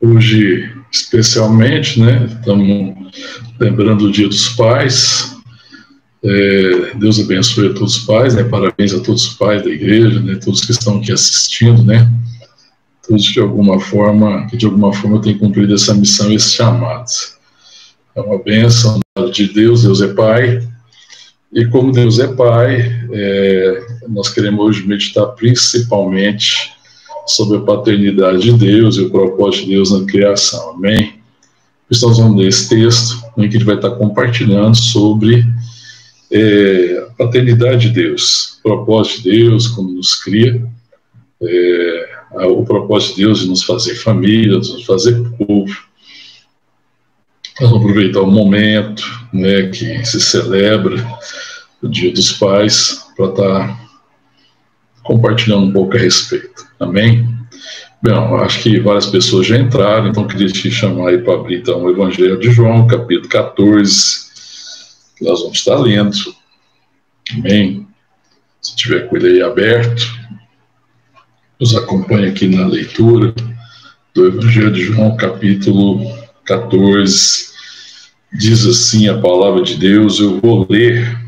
Hoje, especialmente, né, estamos lembrando o Dia dos Pais. É, Deus abençoe a todos os pais, né, parabéns a todos os pais da igreja, né, todos que estão aqui assistindo, né, todos que de alguma forma, que de alguma forma têm cumprido essa missão, esse chamado. É uma bênção de Deus, Deus é Pai, e como Deus é Pai, é, nós queremos hoje meditar principalmente sobre a paternidade de Deus e o propósito de Deus na criação. Amém? Estamos vamos ler esse texto em que gente vai estar compartilhando sobre é, a paternidade de Deus, o propósito de Deus, como nos cria, é, o propósito de Deus de nos fazer família, de nos fazer povo. Nós vamos aproveitar o momento né, que se celebra o Dia dos Pais para estar compartilhando um pouco a respeito. Amém? Bom, acho que várias pessoas já entraram, então queria te chamar aí para abrir então, o Evangelho de João, capítulo 14, que nós vamos estar lendo. Amém? Se tiver com ele aí aberto, nos acompanhe aqui na leitura do Evangelho de João, capítulo 14. Diz assim a palavra de Deus, eu vou ler.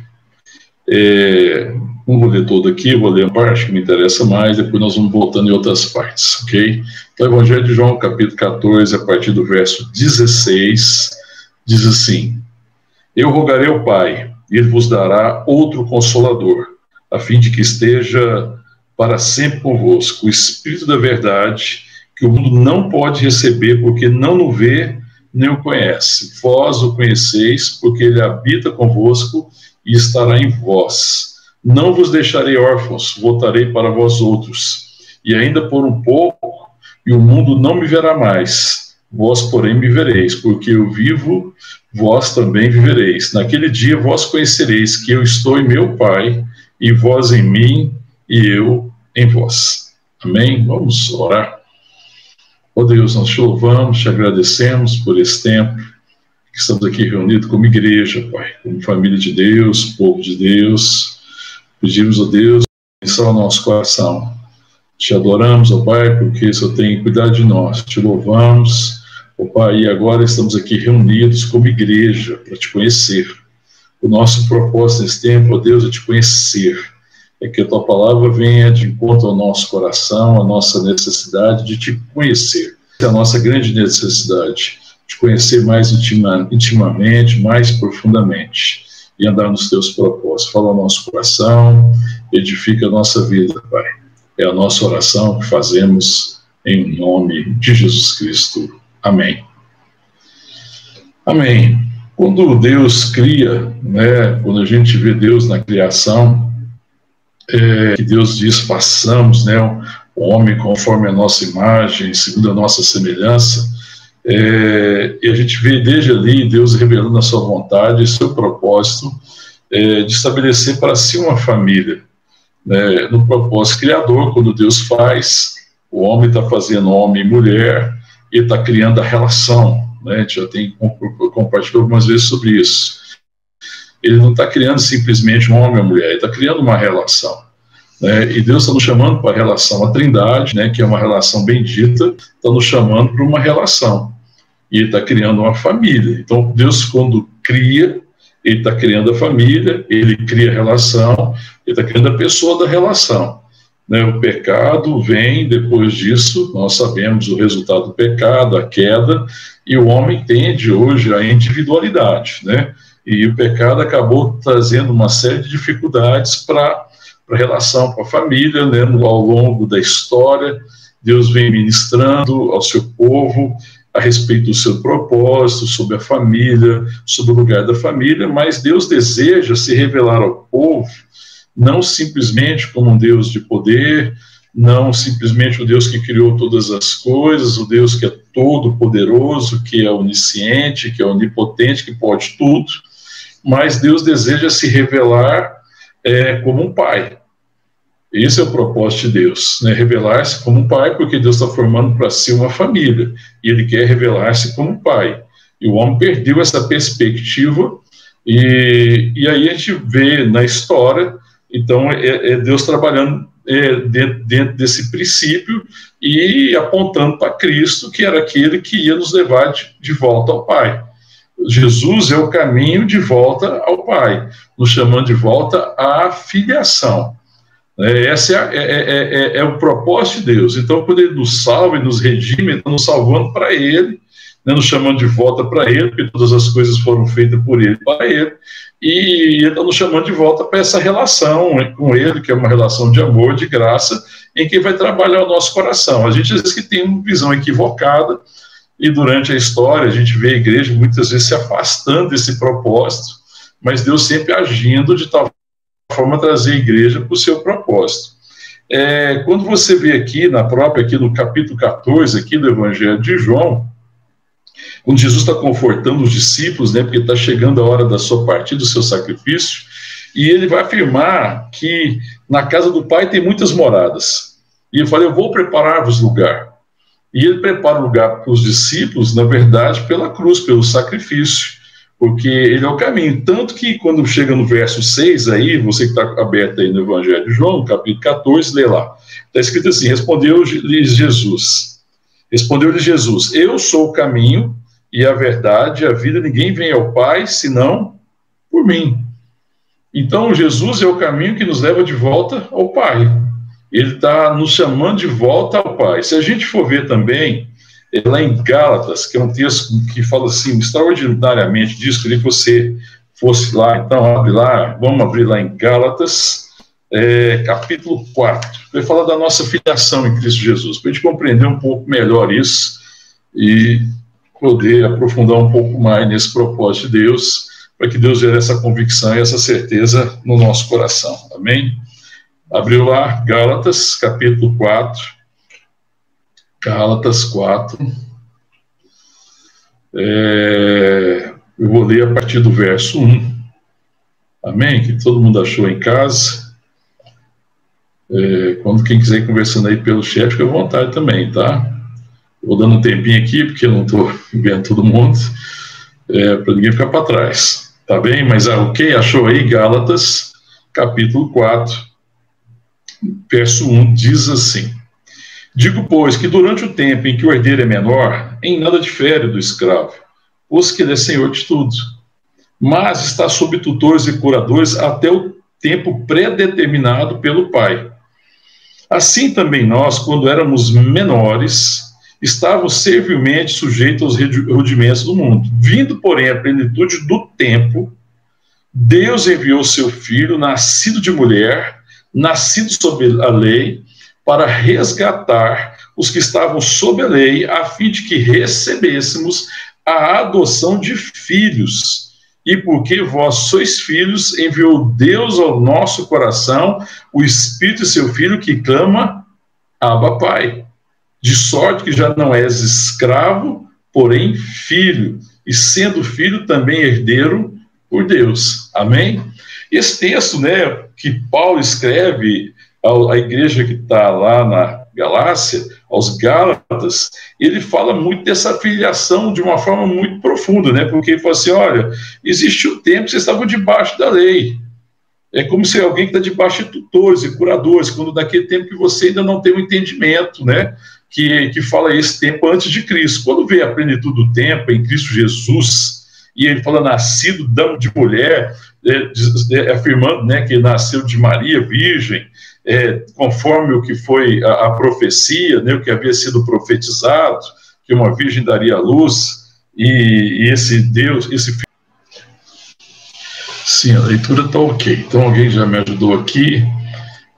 É, não vou ler todo aqui, vou ler a parte que me interessa mais, depois nós vamos voltando em outras partes, ok? Então, Evangelho de João, capítulo 14, a partir do verso 16, diz assim: Eu rogarei ao Pai, e ele vos dará outro consolador, a fim de que esteja para sempre convosco, o Espírito da Verdade, que o mundo não pode receber, porque não o vê nem o conhece. Vós o conheceis, porque ele habita convosco e estará em vós não vos deixarei órfãos, voltarei para vós outros. E ainda por um pouco, e o mundo não me verá mais. Vós, porém, me vereis, porque eu vivo, vós também vivereis. Naquele dia vós conhecereis que eu estou em meu Pai, e vós em mim, e eu em vós. Amém? Vamos orar. Ó oh Deus, nós te louvamos, te agradecemos por esse tempo que estamos aqui reunidos como igreja, Pai, como família de Deus, povo de Deus Pedimos a Deus pensar o nosso coração. Te adoramos, ó Pai, porque Senhor tem cuidado de nós. Te louvamos, ó Pai, e agora estamos aqui reunidos como igreja para te conhecer. O nosso propósito nesse tempo, ó Deus, é te conhecer. É que a tua palavra venha de encontro ao nosso coração, à nossa necessidade de te conhecer. É a nossa grande necessidade, de conhecer mais intima, intimamente, mais profundamente e andar nos teus propósitos. Fala nosso coração, edifica a nossa vida, Pai. É a nossa oração que fazemos em nome de Jesus Cristo. Amém. Amém. Quando Deus cria, né, quando a gente vê Deus na criação, é, que Deus diz, façamos né, o homem conforme a nossa imagem, segundo a nossa semelhança, é, e a gente vê desde ali Deus revelando a sua vontade seu propósito é, de estabelecer para si uma família. Né, no propósito criador, quando Deus faz, o homem está fazendo homem e mulher e está criando a relação. Né, a gente já tem compartilhado algumas vezes sobre isso. Ele não está criando simplesmente um homem e uma mulher, ele está criando uma relação. Né, e Deus está nos chamando para a relação, a trindade, né, que é uma relação bendita, está nos chamando para uma relação. E Ele está criando uma família. Então, Deus, quando cria, Ele está criando a família, Ele cria a relação, Ele está criando a pessoa da relação. Né, o pecado vem depois disso, nós sabemos o resultado do pecado, a queda, e o homem tende hoje a individualidade, né? E o pecado acabou trazendo uma série de dificuldades para a relação com a família, né, ao longo da história. Deus vem ministrando ao seu povo a respeito do seu propósito, sobre a família, sobre o lugar da família, mas Deus deseja se revelar ao povo não simplesmente como um Deus de poder, não simplesmente o Deus que criou todas as coisas, o Deus que é todo poderoso, que é onisciente, que é onipotente, que pode tudo, mas Deus deseja se revelar é, como um pai. Esse é o propósito de Deus, né? revelar-se como pai, porque Deus está formando para si uma família, e ele quer revelar-se como pai. E o homem perdeu essa perspectiva, e, e aí a gente vê na história, então, é, é Deus trabalhando é, dentro, dentro, desse princípio e apontando para Cristo, que era aquele que ia nos levar de, de volta ao Pai. Jesus é o caminho de volta ao Pai, nos chamando de volta à filiação. É, esse é, é, é, é, o propósito de Deus. Então, quando Ele nos salva e nos redime, está nos salvando para Ele, né, nos chamando de volta para Ele, porque todas as coisas foram feitas por Ele para Ele, e Ele está nos chamando de volta para essa relação com Ele, que é uma relação de amor, de graça, em que vai trabalhar o nosso coração. A gente às vezes que tem uma visão equivocada, e durante a história a gente vê a igreja muitas vezes se afastando desse propósito, mas Deus sempre agindo de tal forma trazer a igreja para o seu propósito. É, quando você vê aqui, na própria, aqui no capítulo 14, aqui do Evangelho de João, quando Jesus está confortando os discípulos, né, porque está chegando a hora da sua partida, do seu sacrifício, e ele vai afirmar que na casa do Pai tem muitas moradas. E ele fala: Eu vou preparar-vos lugar. E ele prepara o lugar para os discípulos, na verdade, pela cruz, pelo sacrifício porque ele é o caminho. Tanto que quando chega no verso 6 aí, você que está aberto aí no Evangelho de João, capítulo 14, lê lá. Está escrito assim: Respondeu-lhe Jesus. Respondeu-lhe Jesus: Eu sou o caminho e a verdade e a vida, ninguém vem ao Pai senão por mim. Então, Jesus é o caminho que nos leva de volta ao Pai. Ele está nos chamando de volta ao Pai. Se a gente for ver também é lá em Gálatas, que é um texto que fala assim, extraordinariamente disso, queria que você fosse lá, então abre lá, vamos abrir lá em Gálatas, é, capítulo 4, vai falar da nossa filiação em Cristo Jesus, para a gente compreender um pouco melhor isso e poder aprofundar um pouco mais nesse propósito de Deus, para que Deus gere essa convicção e essa certeza no nosso coração, amém? Abriu lá, Gálatas, capítulo 4, Gálatas 4. É, eu vou ler a partir do verso 1. Amém? Que todo mundo achou em casa. É, quando quem quiser ir conversando aí pelo chat, fica à vontade também, tá? Vou dando um tempinho aqui, porque eu não estou vendo todo mundo, é, para ninguém ficar para trás. Tá bem? Mas ah, o que achou aí? Gálatas, capítulo 4, verso 1, diz assim. Digo, pois, que durante o tempo em que o herdeiro é menor, em nada difere do escravo, pois que ele é senhor de tudo, mas está sob tutores e curadores até o tempo predeterminado pelo pai. Assim também nós, quando éramos menores, estávamos servilmente sujeitos aos rudimentos do mundo. Vindo, porém, à plenitude do tempo, Deus enviou seu filho, nascido de mulher, nascido sob a lei, para resgatar os que estavam sob a lei, a fim de que recebêssemos a adoção de filhos. E porque vós sois filhos, enviou Deus ao nosso coração o Espírito seu Filho que clama, Abba Pai. De sorte que já não és escravo, porém filho, e sendo filho também herdeiro por Deus. Amém? Esse texto, né, que Paulo escreve a igreja que está lá na Galácia, aos Gálatas, ele fala muito dessa filiação de uma forma muito profunda, né? Porque ele fala assim: olha, existiu um tempo que vocês estavam debaixo da lei. É como se alguém que está debaixo de tutores e curadores, quando naquele tempo que você ainda não tem o um entendimento, né? Que, que fala esse tempo antes de Cristo. Quando vê a plenitude do tempo em Cristo Jesus, e ele fala nascido de mulher, é, é, afirmando né, que nasceu de Maria, virgem, é, conforme o que foi a, a, profecia, né, o que havia sido profetizado, que uma virgem daria luz, e, e esse Deus, esse filho. Sim, a leitura está ok. Então alguém já me ajudou aqui.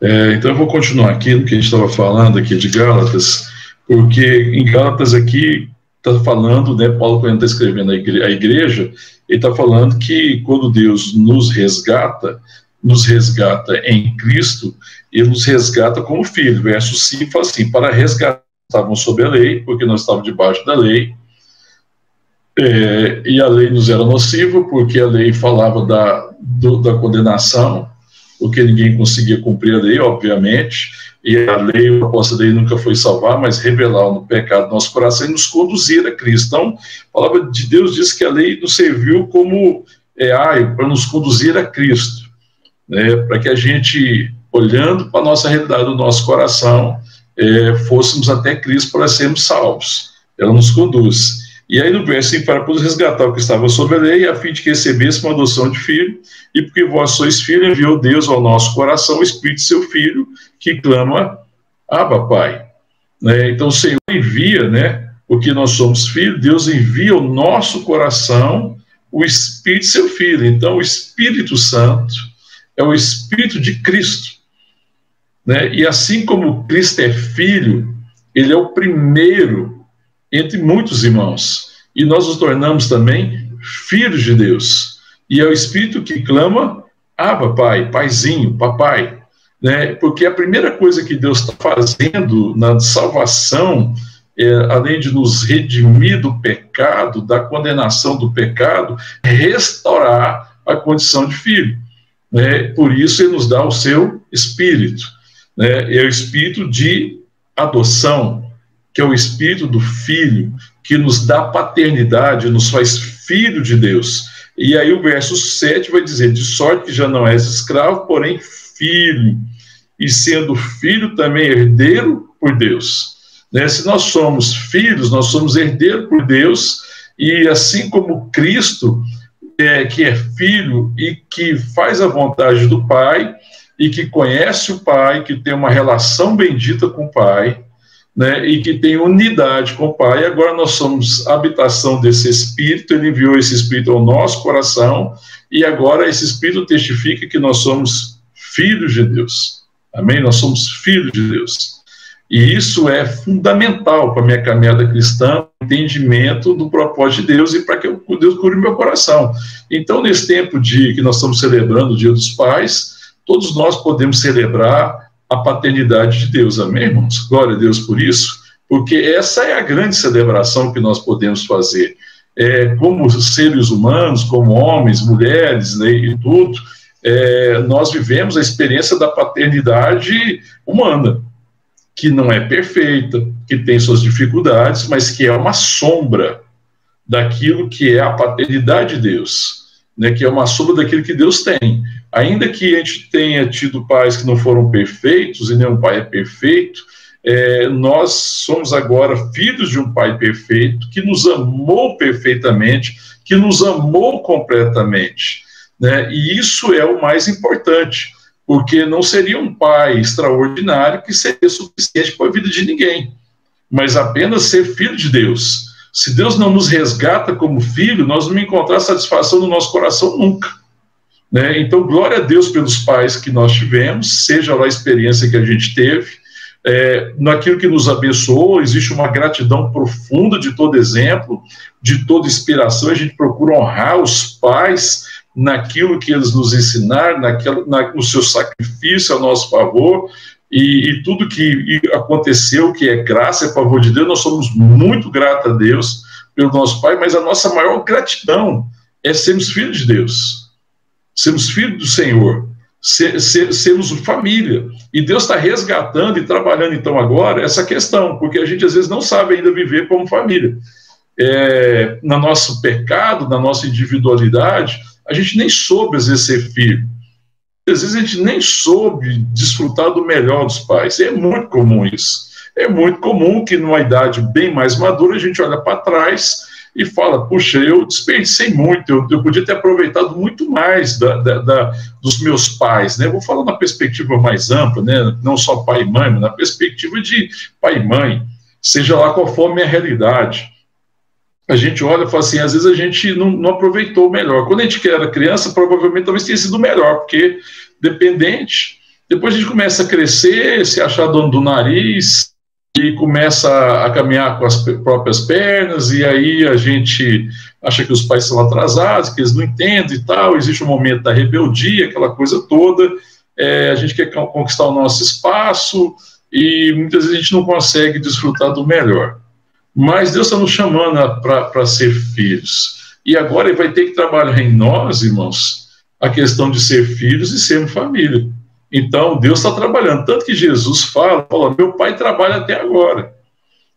É, então eu vou continuar aqui no que a gente estava falando aqui de Gálatas, porque em Gálatas aqui está falando, né, Paulo quando está escrevendo a igreja ele está falando que quando Deus nos resgata, nos resgata em Cristo, ele nos resgata como filho. Verso 5 fala assim: para resgatar, estavam sob a lei, porque nós estávamos debaixo da lei, é, e a lei nos era nociva, porque a lei falava da, do, da condenação, porque ninguém conseguia cumprir a lei, obviamente, e a lei, a proposta da lei nunca foi salvar, mas revelar o pecado do nosso coração e nos conduzir a Cristo. Então, a palavra de Deus diz que a lei nos serviu como é, para nos conduzir a Cristo, né, para que a gente olhando para a nossa realidade, o nosso coração, é, fôssemos até Cristo para sermos salvos. Ela nos conduz. E aí no verso 5, para poder resgatar o que estava sob a lei, a fim de que recebesse uma adoção de filho, e porque vós sois filho, enviou Deus ao nosso coração o Espírito de seu Filho, que clama, Abba, Pai. Né? Então o Senhor envia, né, porque nós somos filhos, Deus envia ao nosso coração o Espírito de seu Filho. Então o Espírito Santo é o Espírito de Cristo. Né? E assim como Cristo é filho, ele é o primeiro entre muitos irmãos. E nós nos tornamos também filhos de Deus. E é o Espírito que clama, Abba, Pai, Paizinho, Papai. Né? Porque a primeira coisa que Deus está fazendo na salvação, é, além de nos redimir do pecado, da condenação do pecado, é restaurar a condição de filho. Né? Por isso, Ele nos dá o seu Espírito né, é o espírito de adoção, que é o espírito do filho, que nos dá paternidade, nos faz filho de Deus. E aí o verso 7 vai dizer: De sorte que já não és escravo, porém filho, e sendo filho também herdeiro por Deus. Né? Se nós somos filhos, nós somos herdeiros por Deus, e assim como Cristo, é, que é filho e que faz a vontade do Pai, e que conhece o Pai, que tem uma relação bendita com o Pai, né, e que tem unidade com o Pai. Agora nós somos habitação desse Espírito, ele enviou esse Espírito ao nosso coração, e agora esse Espírito testifica que nós somos filhos de Deus. Amém? Nós somos filhos de Deus. E isso é fundamental para a minha caminhada cristã, entendimento do propósito de Deus e para que Deus cure meu coração. Então, nesse tempo de que nós estamos celebrando o Dia dos Pais, todos nós podemos celebrar a paternidade de Deus, amém, irmãos? Glória a Deus por isso, porque essa é a grande celebração que nós podemos fazer. É, como seres humanos, como homens, mulheres né, e tudo, é, nós vivemos a experiência da paternidade humana, que não é perfeita, que tem suas dificuldades, mas que é uma sombra daquilo que é a paternidade de Deus, né, que é uma sombra daquilo que Deus tem ainda que a gente tenha tido pais que não foram perfeitos, e nenhum pai é perfeito, é, nós somos agora filhos de um pai perfeito, que nos amou perfeitamente, que nos amou completamente. Né? E isso é o mais importante, porque não seria um pai extraordinário que seria suficiente para a vida de ninguém, mas apenas ser filho de Deus. Se Deus não nos resgata como filho, nós não encontrar satisfação no nosso coração nunca. Né? Então, glória a Deus pelos pais que nós tivemos, seja lá a experiência que a gente teve, é, naquilo que nos abençoou, existe uma gratidão profunda de todo exemplo, de toda inspiração, a gente procura honrar os pais naquilo que eles nos ensinaram, naquilo, na, no seu sacrifício a nosso favor, e, e, tudo que aconteceu, que é graça, é favor de Deus, nós somos muito gratos a Deus pelo nosso Pai, mas a nossa maior gratidão é sermos filhos de Deus sermos filhos do Senhor, ser, ser, sermos família. E Deus está resgatando e trabalhando, então, agora, essa questão, porque a gente às vezes não sabe ainda viver como família. É, no nosso pecado, na nossa individualidade, a gente nem soube, ser filho. Às vezes a gente nem soube desfrutar do melhor dos pais. É muito comum isso. É muito comum que, numa idade bem mais madura, a gente olha para trás e fala: puxa, eu desperdicei muito, eu, eu podia ter aproveitado muito mais da, da, da, dos meus pais, né? vou falar na perspectiva mais ampla, né? Não só pai e mãe, mas na perspectiva de pai e mãe, seja lá qual for a minha realidade. A gente olha e fala assim: às vezes a gente não, não aproveitou melhor. Quando a gente era criança, provavelmente talvez tenha sido melhor, porque dependente. Depois a gente começa a crescer, se achar dono do nariz, e começa a caminhar com as próprias pernas, e aí a gente acha que os pais são atrasados, que eles não entendem e tal, existe um momento da rebeldia, aquela coisa toda, é, a gente quer conquistar o nosso espaço, e muitas vezes a gente não consegue desfrutar do melhor. Mas Deus está nos chamando para ser filhos. E agora ele vai ter que trabalhar em nós, irmãos, a questão de ser filhos e sermos família. Então, Deus está trabalhando. Tanto que Jesus fala, fala, meu pai trabalha até agora.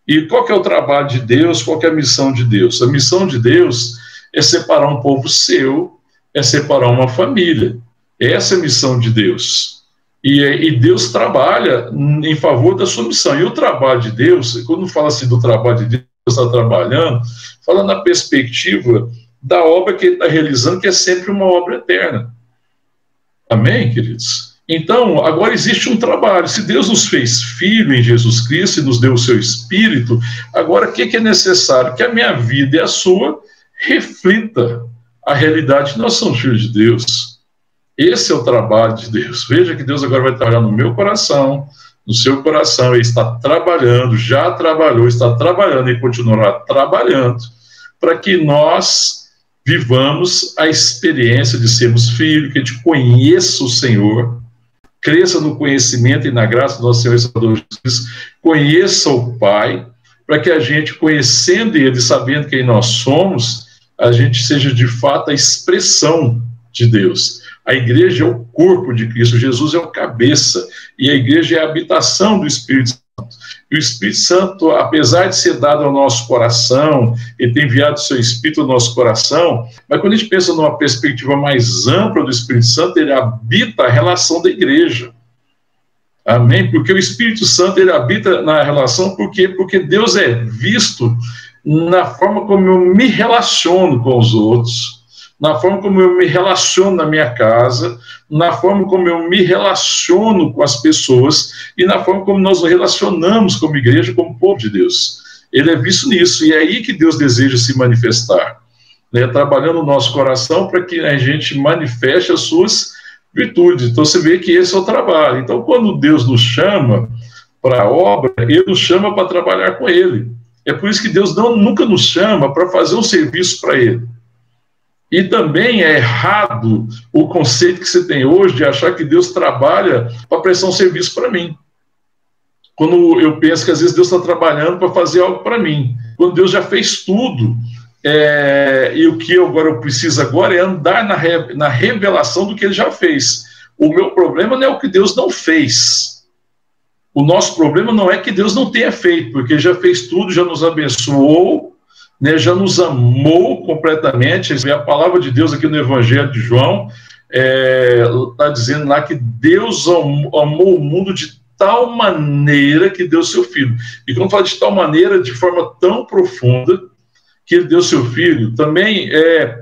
E qual que é o trabalho de Deus? Qual que é a missão de Deus? A missão de Deus é separar um povo seu, é separar uma família. Essa é a missão de Deus. E, e, Deus trabalha em favor da sua missão. E o trabalho de Deus, quando fala assim do trabalho de Deus, está trabalhando, fala na perspectiva da obra que ele está realizando, que é sempre uma obra eterna. Amém, queridos? Então, agora existe um trabalho. Se Deus nos fez filho em Jesus Cristo e nos deu o seu Espírito, agora o que, que é necessário? Que a minha vida e a sua reflita a realidade nós somos filhos de Deus. Esse é o trabalho de Deus. Veja que Deus agora vai trabalhar no meu coração, no seu coração. Ele está trabalhando, já trabalhou, está trabalhando e continuará trabalhando para que nós vivamos a experiência de sermos filhos, que a gente conheça o Senhor, cresça no conhecimento e na graça do nosso Senhor e Salvador Jesus, conheça o Pai, para que a gente, conhecendo Ele, sabendo quem nós somos, a gente seja de fato a expressão de Deus. A igreja é o corpo de Cristo, Jesus é o cabeça, e a igreja é a habitação do Espírito Santo. E o Espírito Santo, apesar de ser dado ao nosso coração, ele tem enviado o seu Espírito ao nosso coração, mas quando a gente pensa numa perspectiva mais ampla do Espírito Santo, ele habita a relação da igreja. Amém? Porque o Espírito Santo ele habita na relação, por quê? Porque Deus é visto na forma como eu me relaciono com os outros, na forma como eu me relaciono na minha casa, na forma como eu me relaciono com as pessoas e na forma como nós nos relacionamos como igreja, como povo de Deus. Ele é visto nisso e é aí que Deus deseja se manifestar, né, trabalhando o nosso coração para que a gente manifeste as suas virtudes. Então você vê que esse é o trabalho. Então quando Deus nos chama para a obra, Ele nos chama para trabalhar com Ele. É por isso que Deus não, nunca nos chama para fazer um serviço para Ele. E também é errado o conceito que você tem hoje de achar que Deus trabalha para prestar um serviço para mim. Quando eu penso que às vezes Deus está trabalhando para fazer algo para mim, quando Deus já fez tudo, é, e o que eu agora eu preciso agora é andar na, re, na revelação do que Ele já fez. O meu problema não é o que Deus não fez. O nosso problema não é que Deus não tenha feito, porque já fez tudo, já nos abençoou, né, já nos amou completamente. A palavra de Deus aqui no Evangelho de João está é, dizendo lá que Deus amou o mundo de tal maneira que deu seu filho. E quando fala de tal maneira, de forma tão profunda, que ele deu seu filho, também é.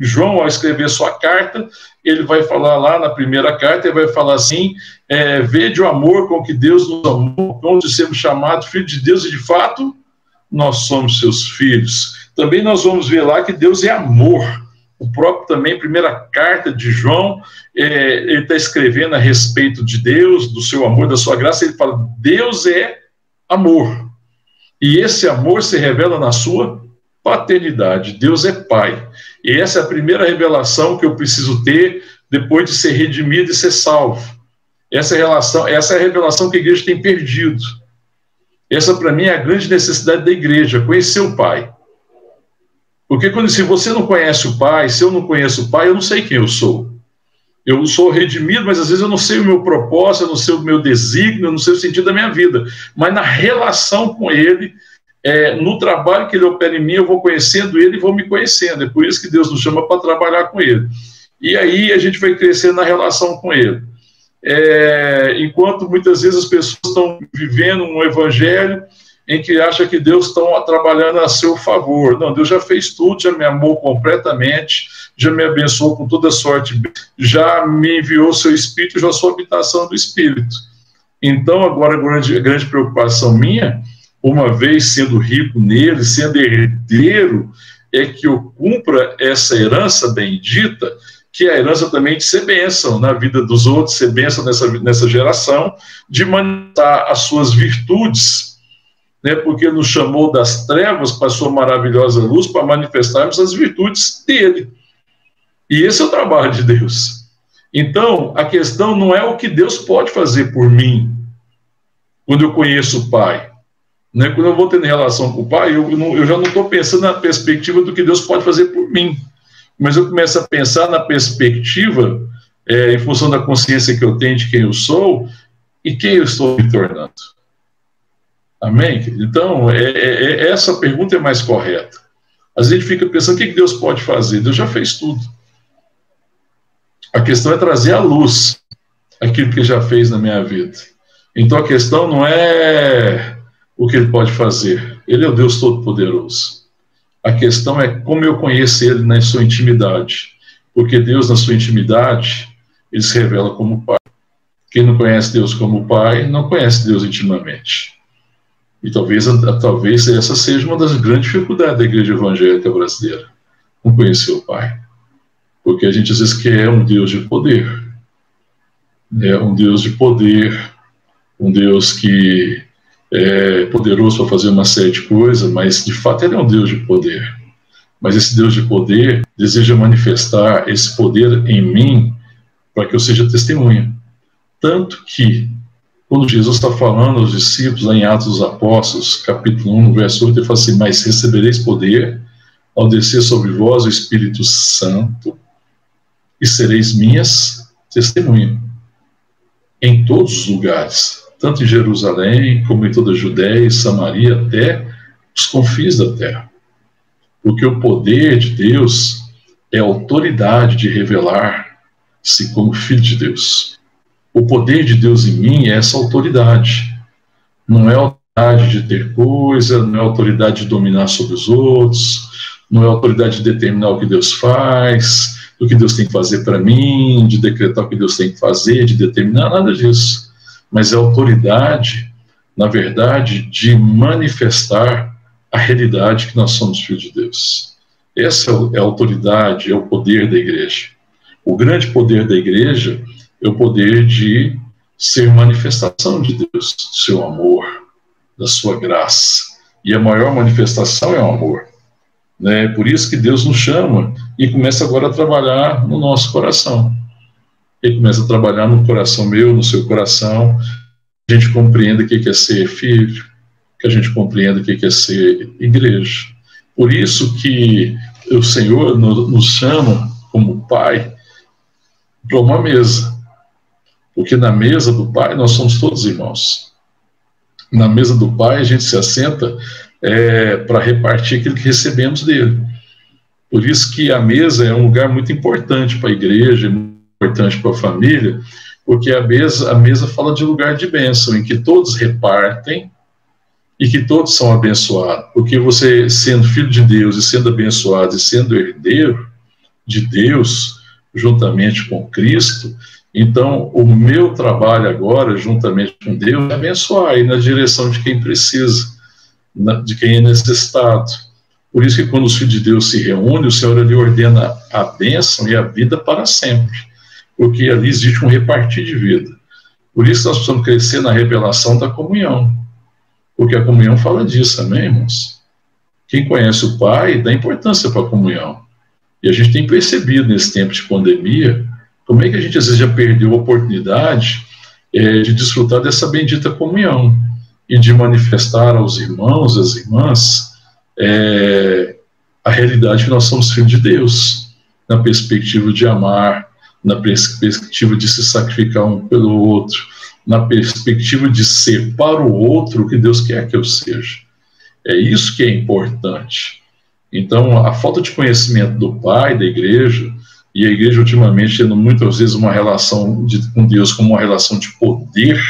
João, ao escrever sua carta, ele vai falar lá na primeira carta, ele vai falar assim: é, vede o amor com que Deus nos amou, onde sermos chamados filhos de Deus, e de fato nós somos seus filhos. Também nós vamos ver lá que Deus é amor. O próprio também, primeira carta de João, é, ele está escrevendo a respeito de Deus, do seu amor, da sua graça, ele fala: Deus é amor. E esse amor se revela na sua paternidade. Deus é Pai. E essa é a primeira revelação que eu preciso ter depois de ser redimido e ser salvo. Essa relação, essa é a revelação que a igreja tem perdido. Essa, para mim, é a grande necessidade da igreja, conhecer o Pai. Porque quando se você não conhece o Pai, se eu não conheço o Pai, eu não sei quem eu sou. Eu sou redimido, mas às vezes eu não sei o meu propósito, eu não sei o meu desígnio, eu não sei o sentido da minha vida. Mas na relação com Ele, é, no trabalho que Ele opera em mim, eu vou conhecendo Ele e vou me conhecendo. É por isso que Deus nos chama para trabalhar com Ele. E aí a gente vai crescendo na relação com Ele é, enquanto muitas vezes as pessoas estão vivendo um evangelho em que acha que Deus está trabalhando a seu favor. Não, Deus já fez tudo, já me amou completamente, já me abençoou com toda sorte, já me enviou seu Espírito, já sou habitação do Espírito. Então, agora a grande, grande preocupação minha, uma vez sendo rico nele, sendo herdeiro, é que eu cumpra essa herança bendita que a herança também de ser bênção na vida dos outros, ser bênção nessa, nessa geração, de manifestar as suas virtudes, né, porque nos chamou das trevas para a sua maravilhosa luz, para manifestarmos as virtudes dele. E esse é o trabalho de Deus. Então, a questão não é o que Deus pode fazer por mim, quando eu conheço o Pai. Né? Quando eu vou tendo relação com o Pai, eu, eu já não estou pensando na perspectiva do que Deus pode fazer por mim mas eu começo a pensar na perspectiva, é, em função da consciência que eu tenho de quem eu sou e quem eu estou me tornando. Amém? Então, é, é, é essa pergunta é mais correta. Às vezes a gente fica pensando o que Deus pode fazer. Deus já fez tudo. A questão é trazer a luz. aquilo que ele já fez na minha vida. Então a questão não é o que ele pode fazer, ele é o Deus Todo-Poderoso. A questão é como eu conheço ele na sua intimidade, porque Deus, na sua intimidade, ele se revela como Pai. Quem não conhece Deus como Pai, não conhece Deus intimamente. E talvez, talvez essa seja uma das grandes dificuldades da igreja evangélica brasileira, não conhecer o Pai. Porque a gente às vezes quer um Deus de poder, né? um Deus de poder, um Deus que é poderoso para fazer uma série de coisas, mas de fato ele é um Deus de poder. Mas esse Deus de poder deseja manifestar esse poder em mim para que eu seja testemunha. Tanto que, quando Jesus está falando aos discípulos, em Atos dos Apóstolos, capítulo 1, verso 8, ele fala assim: Mas recebereis poder ao descer sobre vós o Espírito Santo, e sereis minhas testemunhas em todos os lugares, tanto em Jerusalém, como em toda a Judéia e Samaria, até os confins da terra. Porque o poder de Deus é a autoridade de revelar-se como filho de Deus. O poder de Deus em mim é essa autoridade. Não é a autoridade de ter coisa, não é a autoridade de dominar sobre os outros, não é a autoridade de determinar o que Deus faz, do que Deus tem que fazer para mim, de decretar o que Deus tem que fazer, de determinar, nada disso. Mas é autoridade, na verdade, de manifestar a realidade que nós somos filhos de Deus. Essa é a autoridade, é o poder da igreja. O grande poder da igreja é o poder de ser manifestação de Deus, do seu amor, da sua graça. E a maior manifestação é o amor. Né? Por isso que Deus nos chama e começa agora a trabalhar no nosso coração. Ele começa a trabalhar no coração meu, no seu coração, a gente compreenda o que é ser filho, que a gente compreenda o que é ser igreja. Por isso que o Senhor nos chama como Pai para uma mesa, porque na mesa do Pai nós somos todos irmãos. Na mesa do Pai a gente se assenta é, para repartir aquilo que recebemos dele. Por isso que a mesa é um lugar muito importante para a igreja, muito importante para a família, porque a mesa, a mesa fala de lugar de bênção, em que todos repartem e que todos são abençoados. Porque você, sendo filho de Deus e sendo abençoado e sendo herdeiro de Deus, juntamente com Cristo, então o meu trabalho agora, juntamente com Deus, é abençoar e na direção de quem precisa de quem é necessitado. Por isso que quando os filhos de Deus se reúnem, o Senhor ali ordena a bênção e a vida para sempre, porque ali existe um repartir de vida. Por isso nós precisamos crescer na revelação da comunhão, porque a comunhão fala disso, amém, irmãos? Quem conhece o Pai dá importância para a comunhão. E a gente tem percebido nesse tempo de pandemia como é que a gente às vezes já perdeu a oportunidade é, de desfrutar dessa bendita comunhão e de manifestar aos irmãos, às irmãs, é, a realidade que nós somos filhos de Deus, na perspectiva de amar, na perspectiva de se sacrificar um pelo outro, na perspectiva de ser para o outro o que Deus quer que eu seja. É isso que é importante. Então, a falta de conhecimento do Pai, da igreja, e a igreja ultimamente tendo muitas vezes uma relação de, com Deus como uma relação de poder,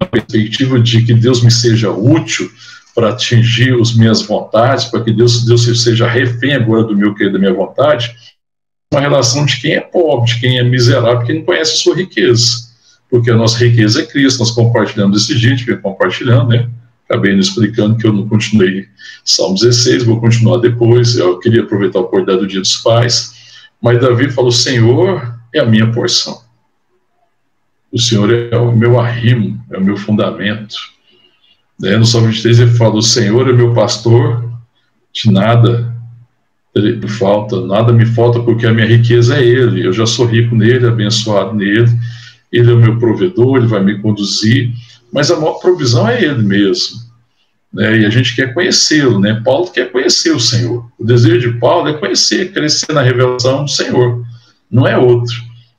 a perspectiva de que Deus me seja útil para atingir as minhas vontades, para que Deus, Deus seja refém agora do meu querer, da minha vontade, uma relação de quem é pobre, de quem é miserável, quem não conhece a sua riqueza. Porque a nossa riqueza é Cristo, nós compartilhamos desse jeito, vem compartilhando, né? Acabei não explicando que eu não continuei Salmo 16, vou continuar depois. Eu queria aproveitar o oportunidade do Dia dos Pais. Mas Davi falou: Senhor é a minha porção. O Senhor é o meu arrimo, é o meu fundamento. No Salmo 23 ele fala: O Senhor é meu pastor, de nada me falta, nada me falta, porque a minha riqueza é Ele. Eu já sou rico nele, abençoado nele. Ele é o meu provedor, ele vai me conduzir. Mas a maior provisão é Ele mesmo. Né? E a gente quer conhecê-lo, né? Paulo quer conhecer o Senhor. O desejo de Paulo é conhecer, crescer na revelação do Senhor, não é outro.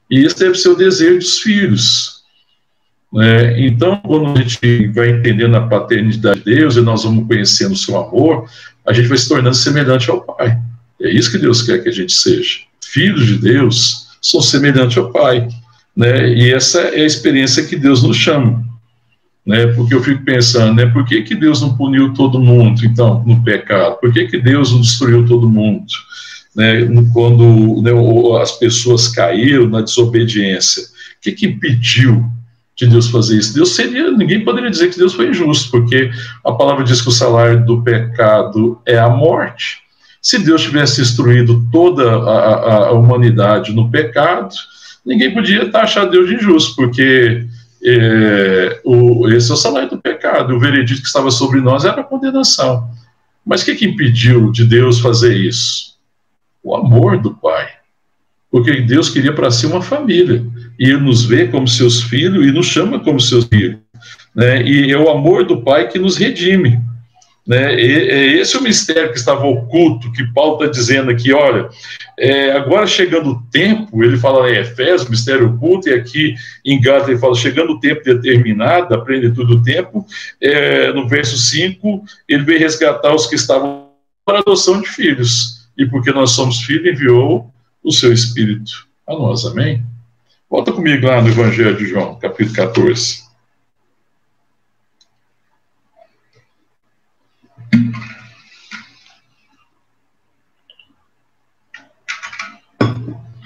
E esse deve ser o desejo dos filhos. Né? Então, quando a gente vai entendendo a paternidade de Deus e nós vamos conhecendo o seu amor, a gente vai se tornando semelhante ao Pai. É isso que Deus quer que a gente seja. Filhos de Deus são semelhantes ao Pai. Né? E essa é a experiência que Deus nos chama. Né? Porque eu fico pensando, né? por que, que Deus não puniu todo mundo, então, no pecado? Por que, que Deus não destruiu todo mundo? Né? Quando né, as pessoas caíram na desobediência. O que, que impediu de Deus fazer isso. Deus seria, ninguém poderia dizer que Deus foi injusto, porque a palavra diz que o salário do pecado é a morte. Se Deus tivesse destruído toda a, a, humanidade no pecado, ninguém podia taxar Deus de injusto, porque é, o, esse é o salário do pecado. O veredito que estava sobre nós era a condenação. Mas o que, que impediu de Deus fazer isso? O amor do Pai. Porque Deus queria para si uma família e ele nos vê como seus filhos e nos chama como seus filhos. Né? E é o amor do Pai que nos redime. Né? E, é esse o mistério que estava oculto, que Paulo está dizendo aqui, olha, é, agora chegando o tempo, ele fala em Efésios, mistério oculto, e aqui em Gálatas ele fala, chegando o tempo determinado, da plenitude do tempo, é, no verso 5, ele veio resgatar os que estavam para adoção de filhos, e porque nós somos filhos, enviou o seu Espírito a nós, amém? Volta comigo lá no Evangelho de João, capítulo 14.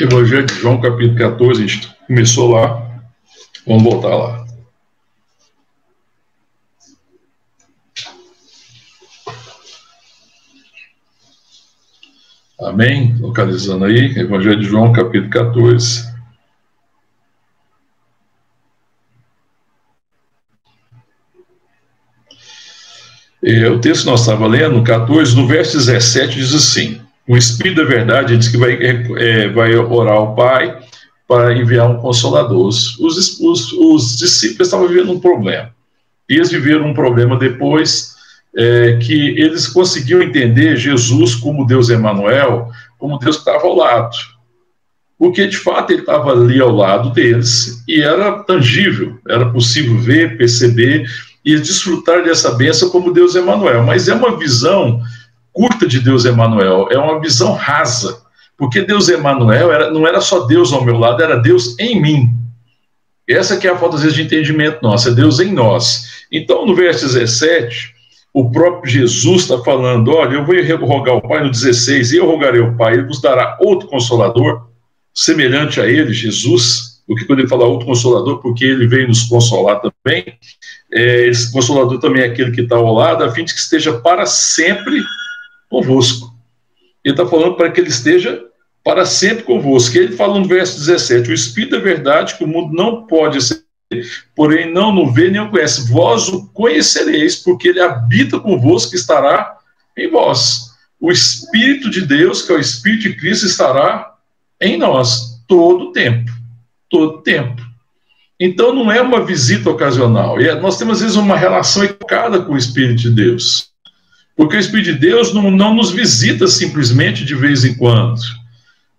Evangelho de João, capítulo 14, a gente começou lá, vamos voltar lá. Amém? Localizando aí, Evangelho de João, capítulo 14. É, o texto que nós estávamos lendo, 14, no verso 17, diz assim: O Espírito da Verdade diz que vai, é, vai orar ao Pai para enviar um consolador. Os, os, os, discípulos estavam vivendo um problema. E eles viveram um problema depois é, que eles conseguiam entender Jesus como Deus Emanuel, como Deus que estava ao lado. Porque, de fato, ele estava ali ao lado deles e era tangível, era possível ver, perceber e desfrutar dessa bênção como Deus Emanuel. Mas é uma visão curta de Deus Emanuel, é uma visão rasa, porque Deus Emanuel era, não era só Deus ao meu lado, era Deus em mim. Essa que é a falta, às vezes, de entendimento nosso, é Deus em nós. Então, no verso 17, o próprio Jesus está falando, olha, eu vou rogar ao Pai no 16, e eu rogarei ao Pai, ele vos dará outro Consolador, semelhante a ele, Jesus, o que quando ele fala outro Consolador, porque ele veio nos consolar também, é, esse Consolador também é aquele que está ao lado, a fim de que esteja para sempre convosco. Ele está falando para que ele esteja para sempre convosco. Ele fala no verso 17: O Espírito é verdade que o mundo não pode ser, porém não o vê nem o conhece. Vós o conhecereis, porque ele habita convosco e estará em vós. O Espírito de Deus, que é o Espírito de Cristo, estará em nós todo o tempo. Todo o tempo. Então não é uma visita ocasional. E é, nós temos às vezes uma relação equivocada com o Espírito de Deus. Porque o Espírito de Deus não, não nos visita simplesmente de vez em quando.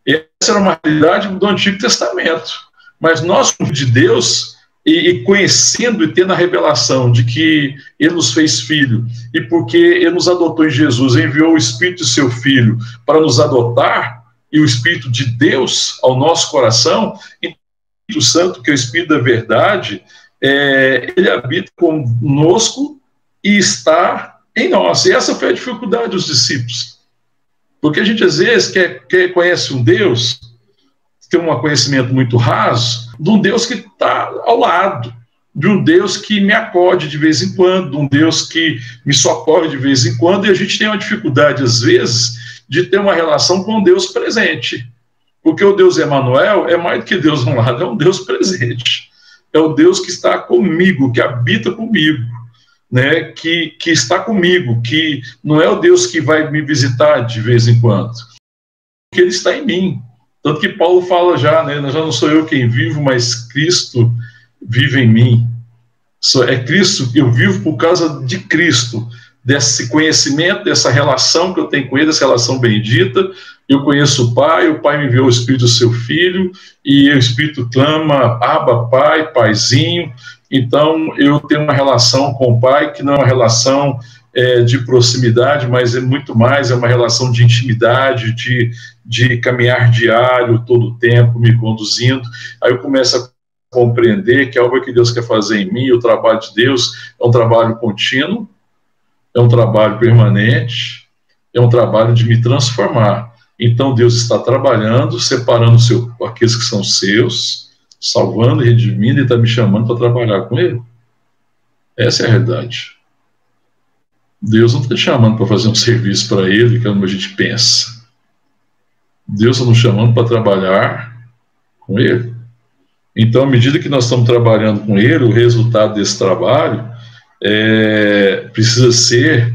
Essa era uma realidade do Antigo Testamento. Mas nós, de Deus, e, e, conhecendo e tendo a revelação de que Ele nos fez filho, e porque Ele nos adotou em Jesus, enviou o Espírito de seu Filho para nos adotar, e o Espírito de Deus ao nosso coração, então Espírito Santo, que é o Espírito da verdade, é, ele habita conosco e está em nós. E essa foi a dificuldade dos discípulos. Porque a gente às vezes quer, quer conhece um Deus, tem um conhecimento muito raso, de um Deus que está ao lado, de um Deus que me acode de vez em quando, de um Deus que me socorre de vez em quando, e a gente tem uma dificuldade, às vezes, de ter uma relação com Deus presente. Porque o Deus Emanuel é mais do que Deus um lado, é um Deus presente. É o Deus que está comigo, que habita comigo, né? que, que está comigo, que não é o Deus que vai me visitar de vez em quando, porque ele está em mim. Tanto que Paulo fala já, né? Já não sou eu quem vivo, mas Cristo vive em mim. É Cristo, eu vivo por causa de Cristo, desse conhecimento, dessa relação que eu tenho com Ele, essa relação bendita, eu conheço o Pai, o Pai me enviou o Espírito seu Filho, e o Espírito clama, Aba, Pai, Paizinho. Então, eu tenho uma relação com o Pai que não é uma relação é, de proximidade, mas é muito mais, é uma relação de intimidade, de, de caminhar diário, todo o tempo, me conduzindo. Aí eu começo a compreender que a obra que Deus quer fazer em mim, o trabalho de Deus, é um trabalho contínuo, é um trabalho permanente, é um trabalho de me transformar. Então Deus está trabalhando, separando seu, aqueles que são seus, salvando e redimindo e está me chamando para trabalhar com Ele. Essa é a realidade. Deus não está chamando para fazer um serviço para Ele, que é como a gente pensa. Deus está nos chamando para trabalhar com Ele. Então, à medida que nós estamos trabalhando com Ele, o resultado desse trabalho é, precisa ser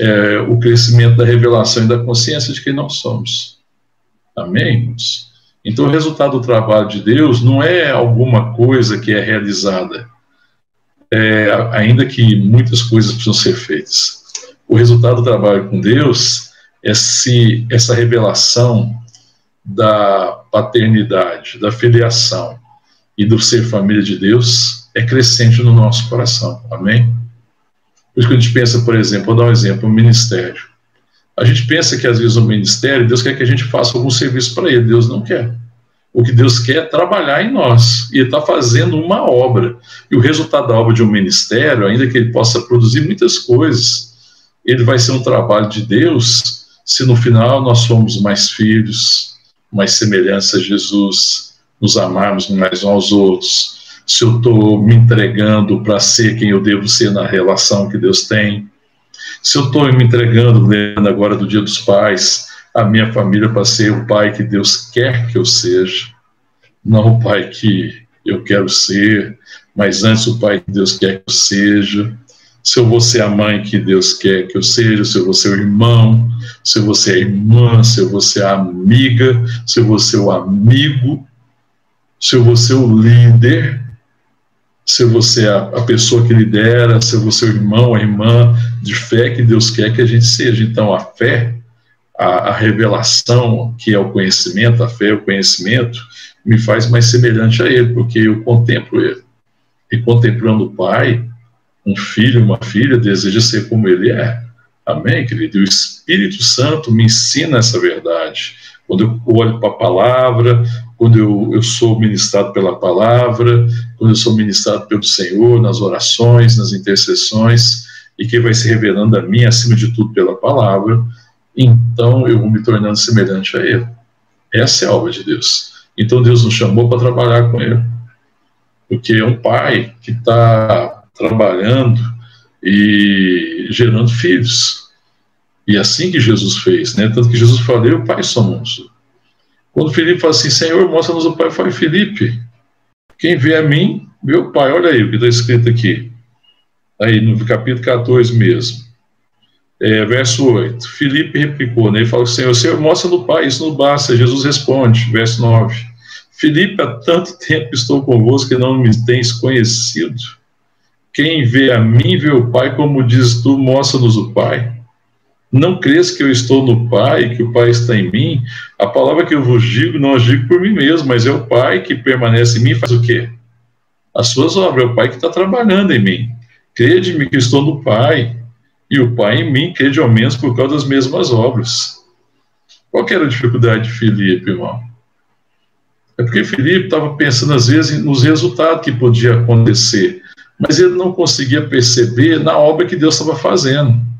é, o crescimento da revelação e da consciência de quem nós somos. Amém? Então, o resultado do trabalho de Deus não é alguma coisa que é realizada, é, ainda que muitas coisas precisam ser feitas. O resultado do trabalho com Deus é se essa revelação da paternidade, da filiação e do ser família de Deus é crescente no nosso coração. Amém? Por isso que a gente pensa, por exemplo, vou dar um exemplo, um ministério. A gente pensa que às vezes o ministério, Deus quer que a gente faça algum serviço para ele, Deus não quer. O que Deus quer é trabalhar em nós, e Ele está fazendo uma obra. E o resultado da obra de um ministério, ainda que ele possa produzir muitas coisas, ele vai ser um trabalho de Deus se no final nós somos mais filhos, mais semelhança a Jesus, nos amarmos mais uns aos outros, se eu estou me entregando para ser quem eu devo ser na relação que Deus tem, se eu estou me entregando, lembrando agora do Dia dos Pais, a minha família para ser o pai que Deus quer que eu seja, não o pai que eu quero ser, mas antes o pai que Deus quer que eu seja. Se eu vou ser a mãe que Deus quer que eu seja, se eu vou ser o irmão, se eu vou ser a irmã, se eu vou ser a amiga, se eu vou ser o amigo, se eu vou ser o líder, se você é a, pessoa que lidera, se você é o irmão, a irmã de fé que Deus quer que a gente seja. Então, a fé, a, a revelação, que é o conhecimento, a fé, o conhecimento, me faz mais semelhante a Ele, porque eu contemplo Ele. E contemplando o Pai, um filho, uma filha, deseja ser como Ele é. Amém, querido? E o Espírito Santo me ensina essa verdade. Quando eu olho para a palavra, quando eu, eu sou ministrado pela palavra, quando eu sou ministrado pelo Senhor, nas orações, nas intercessões, e que vai se revelando a mim, acima de tudo, pela palavra, então eu vou me tornando semelhante a Ele. Essa é a obra de Deus. Então Deus nos chamou para trabalhar com Ele. Porque é um pai que está trabalhando e gerando filhos. E é assim que Jesus fez, né? Tanto que Jesus falou, eu, Pai, somos quando Felipe fala assim, Senhor, mostra-nos o Pai, fala, Felipe, quem vê a mim, o Pai. Olha aí o que está escrito aqui. Aí no capítulo 14 mesmo. É, verso 8. Felipe replicou, né? Ele fala, Senhor, Senhor, mostra no Pai, isso não basta. Jesus responde, verso 9. Felipe, há tanto tempo estou convosco que não me tens conhecido. Quem vê a mim, vê o Pai, como diz tu, mostra-nos o Pai. Não crês que eu estou no Pai, que o Pai está em mim? A palavra que eu vos digo, não as digo por mim mesmo, mas é o Pai que permanece em mim faz o quê? As suas obras, é o Pai que está trabalhando em mim. Crede-me que estou no Pai, e o Pai em mim, crede ao menos por causa das mesmas obras. Qual era a dificuldade de Filipe, irmão? É porque Filipe estava pensando, às vezes, nos resultados que podia acontecer, mas ele não conseguia perceber na obra que Deus estava fazendo.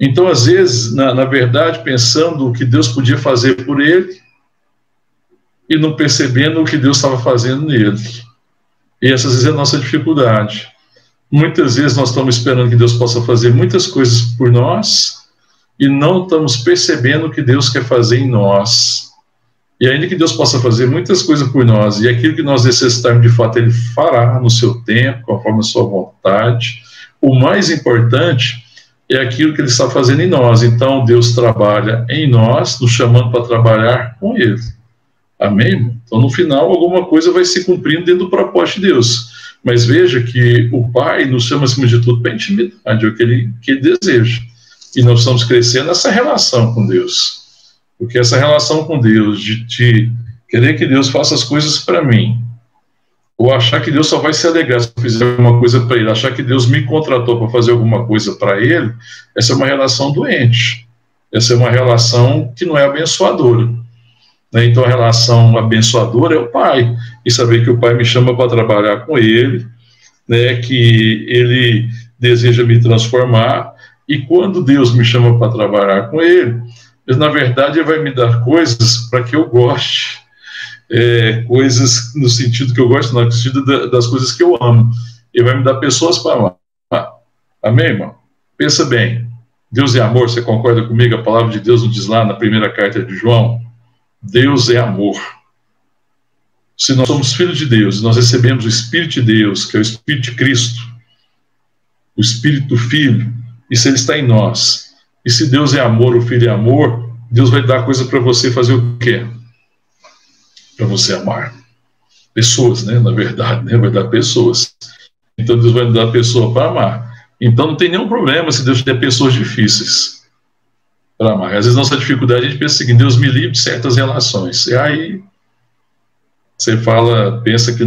Então, às vezes, na, na verdade, pensando o que Deus podia fazer por ele e não percebendo o que Deus estava fazendo nele. E essa, às vezes, é a nossa dificuldade. Muitas vezes nós estamos esperando que Deus possa fazer muitas coisas por nós e não estamos percebendo o que Deus quer fazer em nós. E ainda que Deus possa fazer muitas coisas por nós, e aquilo que nós necessitarmos de fato, Ele fará no seu tempo, conforme a sua vontade. O mais importante é aquilo que ele está fazendo em nós. Então, Deus trabalha em nós, nos chamando para trabalhar com Ele. Amém? Então, no final, alguma coisa vai se cumprindo dentro do propósito de Deus. Mas veja que o Pai nos chama, acima de tudo, para intimidade, é o que ele, que ele deseja. E nós estamos crescendo nessa relação com Deus. Porque essa relação com Deus, de, de querer que Deus faça as coisas para mim, ou achar que Deus só vai se alegrar se eu fizer alguma coisa para ele, achar que Deus me contratou para fazer alguma coisa para ele, essa é uma relação doente. Essa é uma relação que não é abençoadora. Né? Então, a relação abençoadora é o pai, e saber que o pai me chama para trabalhar com ele, né? que ele deseja me transformar, e quando Deus me chama para trabalhar com ele, na verdade, ele vai me dar coisas para que eu goste. É, coisas no sentido que eu gosto, no sentido das coisas que eu amo. Ele vai me dar pessoas para amar. Amém, irmão? Pensa bem. Deus é amor, você concorda comigo? A palavra de Deus nos diz lá na primeira carta de João: Deus é amor. Se nós somos filhos de Deus, nós recebemos o Espírito de Deus, que é o Espírito de Cristo, o Espírito do Filho, e se ele está em nós, e se Deus é amor, o Filho é amor, Deus vai dar coisa para você fazer o quê? Para você amar. Pessoas, né? Na verdade, né? Vai dar pessoas. Então Deus vai dar pessoa para amar. Então não tem nenhum problema se Deus der pessoas difíceis para amar. Às vezes nossa dificuldade a gente pensa assim, Deus me livre de certas relações. E aí você fala, pensa que,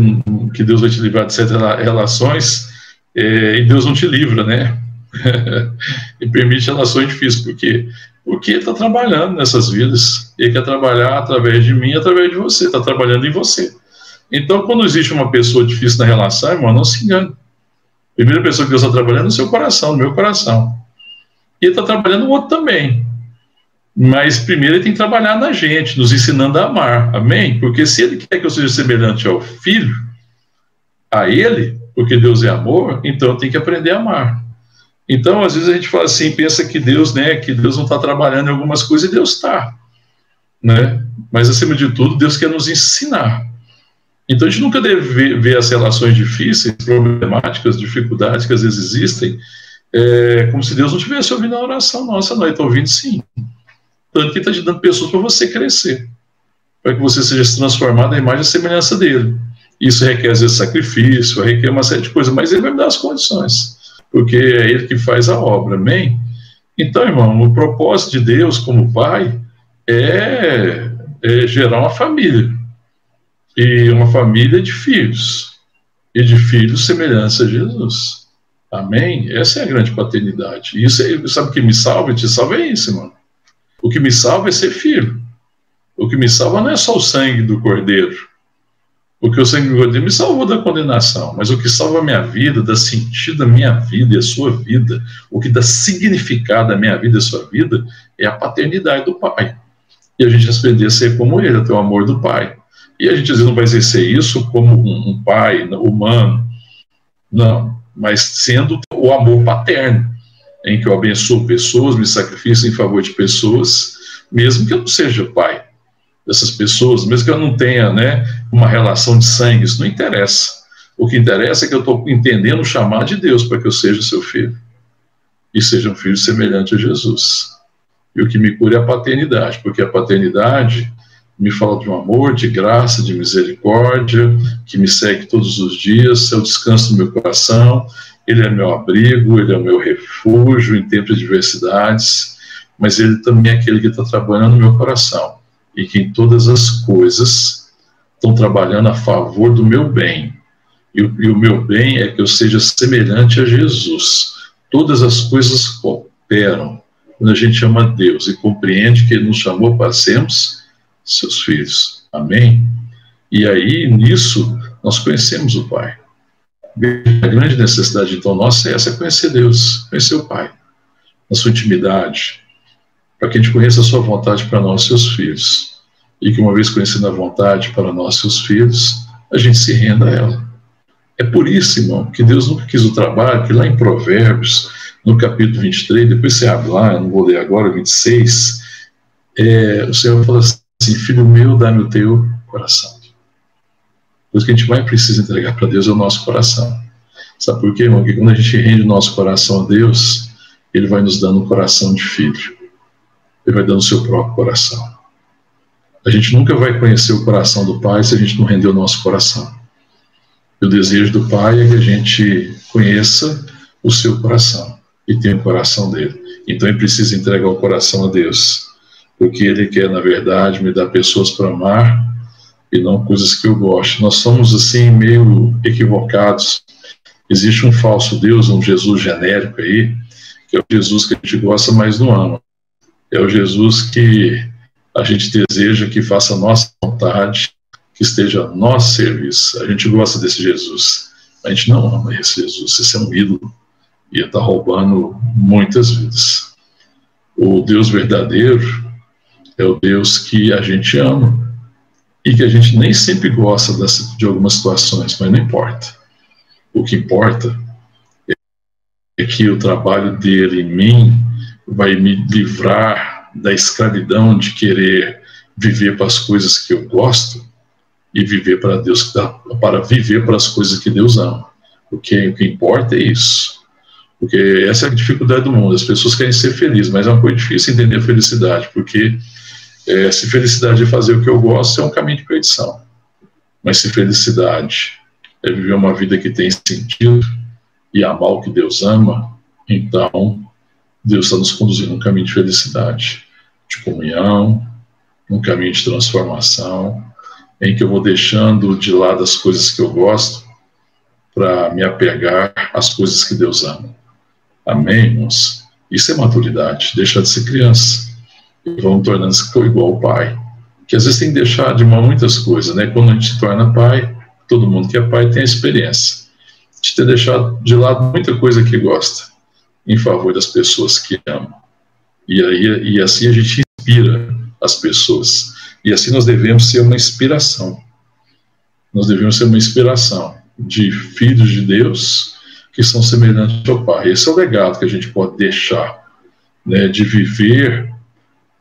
que Deus vai te livrar de certas relações é, e Deus não te livra, né? e permite relações difíceis. Por Porque Ele está trabalhando nessas vidas. Ele quer trabalhar através de mim, através de você. Está trabalhando em você. Então, quando existe uma pessoa difícil na relação, irmão, não se engane. A primeira pessoa que Deus está trabalhando é no seu coração, no meu coração. E está trabalhando no outro também. Mas primeiro ele tem que trabalhar na gente, nos ensinando a amar. Amém? Porque se ele quer que eu seja semelhante ao filho, a ele, porque Deus é amor, então eu tenho que aprender a amar. Então, às vezes a gente fala assim, pensa que Deus, né, que Deus não está trabalhando em algumas coisas e Deus está, né? Mas acima de tudo, Deus quer nos ensinar. Então a gente nunca deve ver, ver as relações difíceis, problemáticas, dificuldades que às vezes existem, é, como se Deus não estivesse ouvindo a oração nossa, não, ele está ouvindo sim. Tanto que está te dando pessoas para você crescer, para que você seja transformado à imagem e semelhança dele. Isso requer, às vezes, sacrifício, requer uma série de coisas, mas ele vai me dar as condições, porque é ele que faz a obra, amém? Então, irmão, o propósito de Deus como Pai é, é gerar uma família e uma família de filhos, e de filhos semelhança a Jesus. Amém? Essa é a grande paternidade. E isso é, sabe o que me salva? Te salva é isso, irmão. O que me salva é ser filho. O que me salva não é só o sangue do cordeiro. Porque o sangue do cordeiro me salvou da condenação. Mas o que salva a minha vida, dá sentido à minha vida e à sua vida, o que dá significado à minha vida e à sua vida, é a paternidade do Pai. E a gente aprender a ser como Ele, a ter o amor do Pai. E a gente às vezes não vai exercer isso como um, um pai humano, não, mas sendo o amor paterno, em que eu abençoo pessoas, me sacrifico em favor de pessoas, mesmo que eu não seja pai dessas pessoas, mesmo que eu não tenha né, uma relação de sangue, isso não interessa. O que interessa é que eu estou entendendo o chamado de Deus para que eu seja seu filho e seja um filho semelhante a Jesus. E o que me cura é a paternidade, porque a paternidade me fala de um amor, de graça, de misericórdia, que me segue todos os dias, é o descanso do meu coração, ele é meu abrigo, ele é meu refúgio em tempos de adversidades, mas ele também é aquele que está trabalhando no meu coração e que todas as coisas estão trabalhando a favor do meu bem. E e o meu bem é que eu seja semelhante a Jesus. Todas as coisas cooperam quando a gente ama Deus e compreende que Ele nos chamou para sermos seus filhos. Amém? E aí, nisso, nós conhecemos o Pai. A grande necessidade, então, nossa é essa, é conhecer Deus, conhecer o Pai, na sua intimidade, para que a gente conheça a sua vontade para nós, seus filhos. E que uma vez conhecendo a vontade para nós, seus filhos, a gente se renda a ela. É por isso, irmão, que Deus nunca quis o trabalho, que lá em Provérbios, no capítulo 23, depois você abre lá, eu não vou ler agora, 26, é, o Senhor fala assim, filho meu, dá-me o teu coração. O que a gente mais precisa entregar para Deus é o nosso coração. Sabe por quê, irmão? Porque quando a gente rende o nosso coração a Deus, Ele vai nos dando um coração de filho. Ele vai dando o seu próprio coração. A gente nunca vai conhecer o coração do Pai se a gente não render o nosso coração. E o desejo do Pai é que a gente conheça o seu coração e tenha o coração dele. Então ele precisa entregar o coração a Deus porque Ele quer, na verdade, me dar pessoas para amar e não coisas que eu gosto. Nós somos, assim, meio equivocados. Existe um falso Deus, um Jesus genérico aí, que é o Jesus que a gente gosta, mas não ama. É o Jesus que a gente deseja que faça nossa vontade, que esteja a nosso serviço. A gente gosta desse Jesus. A gente não ama esse Jesus, esse é um ídolo. E está roubando muitas vidas. O Deus verdadeiro é o Deus que a gente ama e que a gente nem sempre gosta de algumas situações, mas não importa. O que importa é que o trabalho dele em mim vai me livrar da escravidão de querer viver para as coisas que eu gosto e viver para Deus para viver para as coisas que Deus ama. O que, o que importa é isso. Porque essa é a dificuldade do mundo. As pessoas querem ser felizes, mas é uma coisa difícil entender a felicidade, porque é, se felicidade é fazer o que eu gosto, é um caminho de perdição. Mas se felicidade é viver uma vida que tem sentido e amar o que Deus ama, então Deus está nos conduzindo um caminho de felicidade, de comunhão, um caminho de transformação, em que eu vou deixando de lado as coisas que eu gosto para me apegar às coisas que Deus ama. Amém, irmãos? Isso é maturidade, deixar de ser criança. E vamos tornando-se igual ao pai. Que às vezes tem que deixar de mão muitas coisas, né? Quando a gente se torna pai, todo mundo que é pai tem a experiência de ter deixado de lado muita coisa que gosta em favor das pessoas que ama. E, aí, e assim a gente inspira as pessoas. E assim nós devemos ser uma inspiração. Nós devemos ser uma inspiração de filhos de Deus que são semelhantes ao Pai. Esse é o legado que a gente pode deixar, né, de viver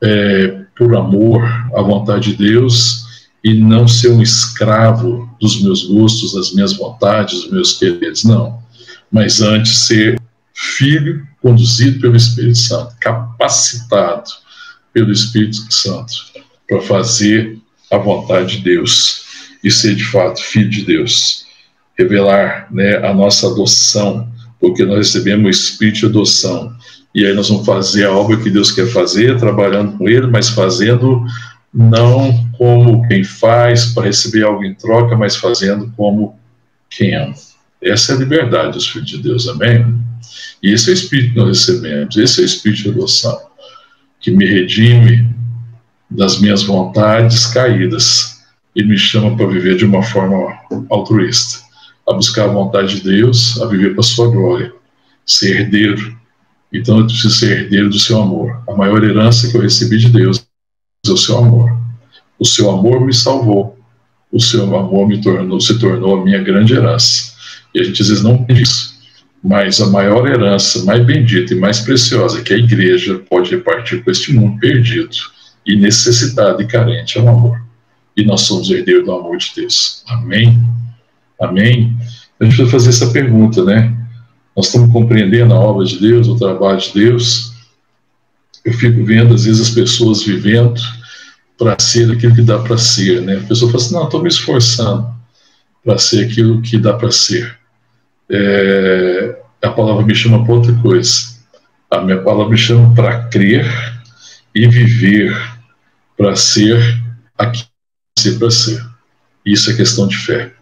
é, por amor à vontade de Deus e não ser um escravo dos meus gostos, das minhas vontades, dos meus quereres, não. Mas antes ser filho conduzido pelo Espírito Santo, capacitado pelo Espírito Santo para fazer a vontade de Deus e ser de fato filho de Deus. Revelar né, a nossa adoção, porque nós recebemos o Espírito de adoção. E aí nós vamos fazer a obra que Deus quer fazer, trabalhando com Ele, mas fazendo não como quem faz para receber algo em troca, mas fazendo como quem ama. Essa é a liberdade dos filhos de Deus, amém? E esse é o Espírito que nós recebemos, esse é o Espírito de adoção, que me redime das minhas vontades caídas e me chama para viver de uma forma altruísta, a buscar a vontade de Deus, a viver para a sua glória, ser herdeiro. Então eu preciso ser herdeiro do seu amor. A maior herança que eu recebi de Deus é o seu amor. O seu amor me salvou. O seu amor me tornou, se tornou a minha grande herança. E a gente às vezes não entende isso. Mas a maior herança, mais bendita e mais preciosa que a igreja pode repartir com este mundo perdido e necessitado e carente é o amor. E nós somos herdeiros do amor de Deus. Amém? Amém? A gente vai fazer essa pergunta, né? Nós estamos compreendendo a obra de Deus, o trabalho de Deus. Eu fico vendo, às vezes, as pessoas vivendo para ser aquilo que dá para ser, né? A pessoa fala assim: não, estou me esforçando para ser aquilo que dá para ser é, a palavra me chama para outra coisa. A minha palavra me chama para crer e viver para ser aquilo que ser para ser. Isso é questão de fé.